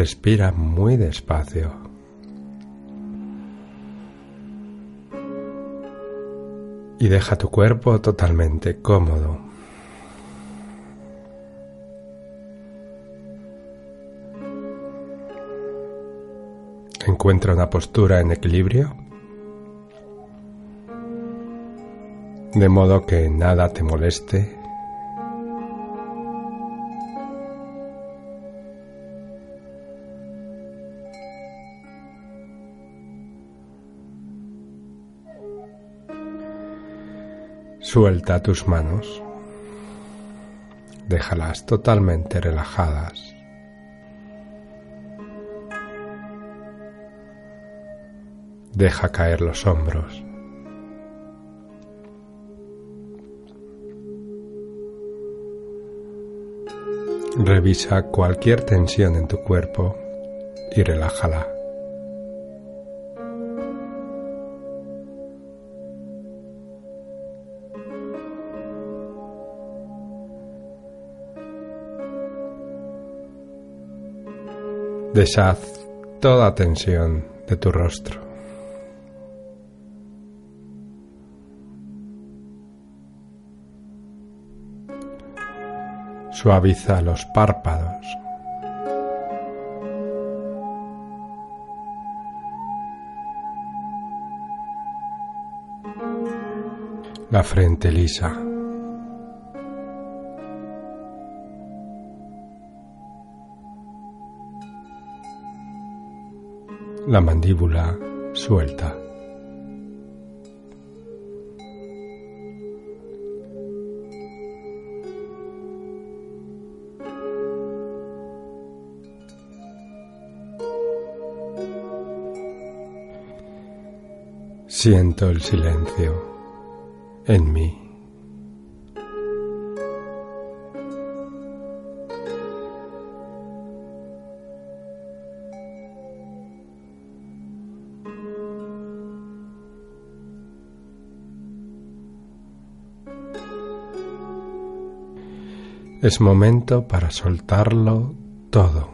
Respira muy despacio. Y deja tu cuerpo totalmente cómodo. Encuentra una postura en equilibrio, de modo que nada te moleste Suelta tus manos. Déjalas totalmente relajadas. Deja caer los hombros. Revisa cualquier tensión en tu cuerpo y relájala. Deshaz toda tensión de tu rostro. Suaviza los párpados. La frente lisa. La mandíbula suelta. Siento el silencio en mí. Es momento para soltarlo todo.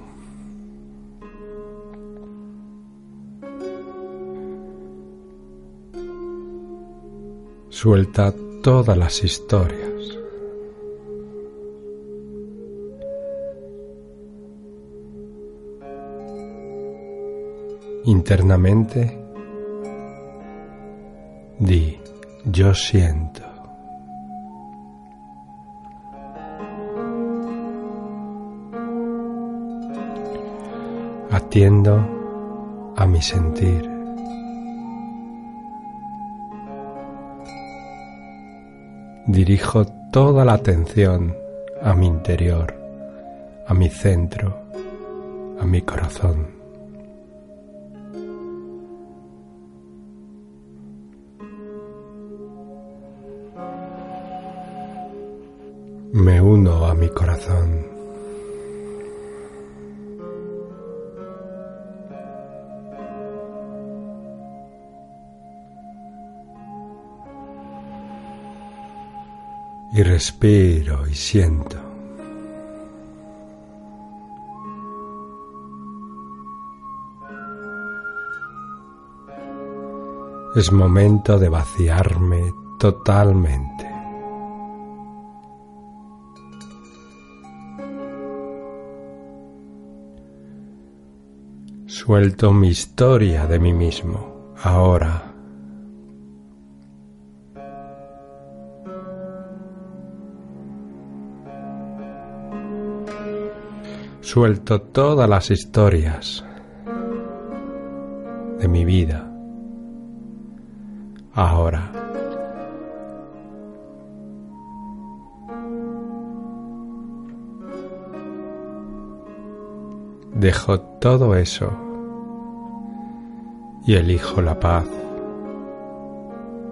Suelta todas las historias. Internamente, di, yo siento. A mi sentir. Dirijo toda la atención a mi interior, a mi centro, a mi corazón. Me uno a mi corazón. Y respiro y siento. Es momento de vaciarme totalmente. Suelto mi historia de mí mismo ahora suelto todas las historias de mi vida ahora. Dejo todo eso y elijo la paz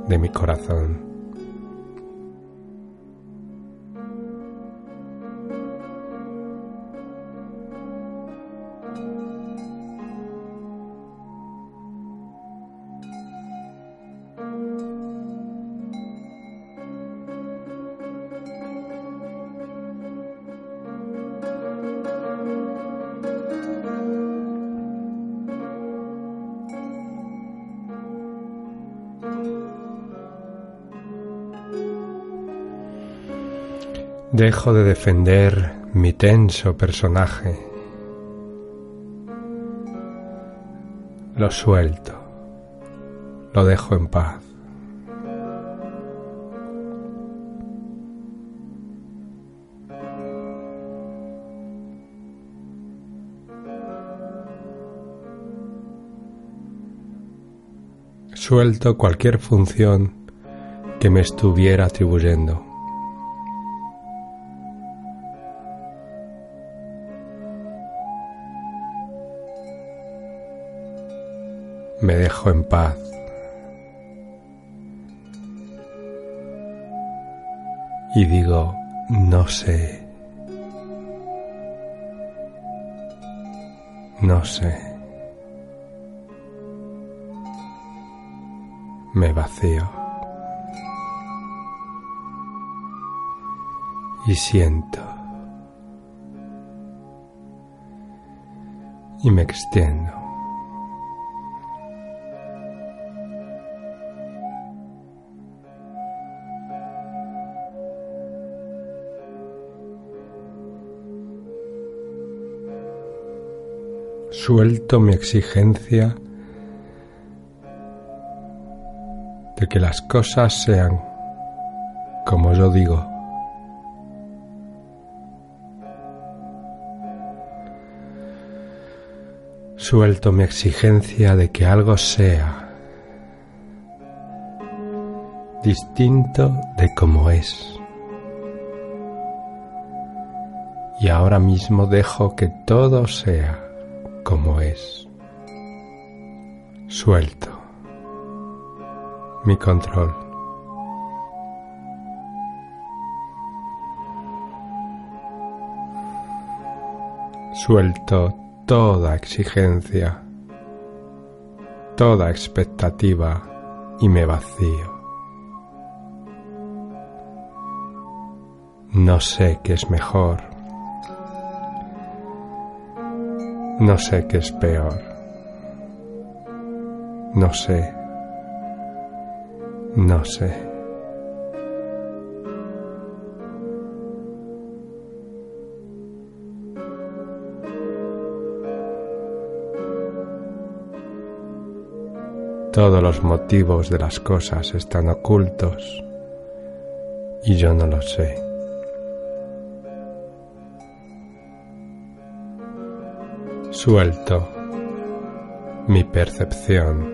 de mi corazón. Dejo de defender mi tenso personaje. Lo suelto. Lo dejo en paz. Suelto cualquier función que me estuviera atribuyendo. Me dejo en paz. Y digo, no sé. No sé. me vacío y siento y me extiendo. Suelto mi exigencia de que las cosas sean como yo digo. Suelto mi exigencia de que algo sea distinto de como es. Y ahora mismo dejo que todo sea como es. Suelto mi control. Suelto toda exigencia, toda expectativa y me vacío. No sé qué es mejor. No sé qué es peor. No sé no sé. Todos los motivos de las cosas están ocultos y yo no lo sé. Suelto mi percepción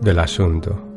del asunto.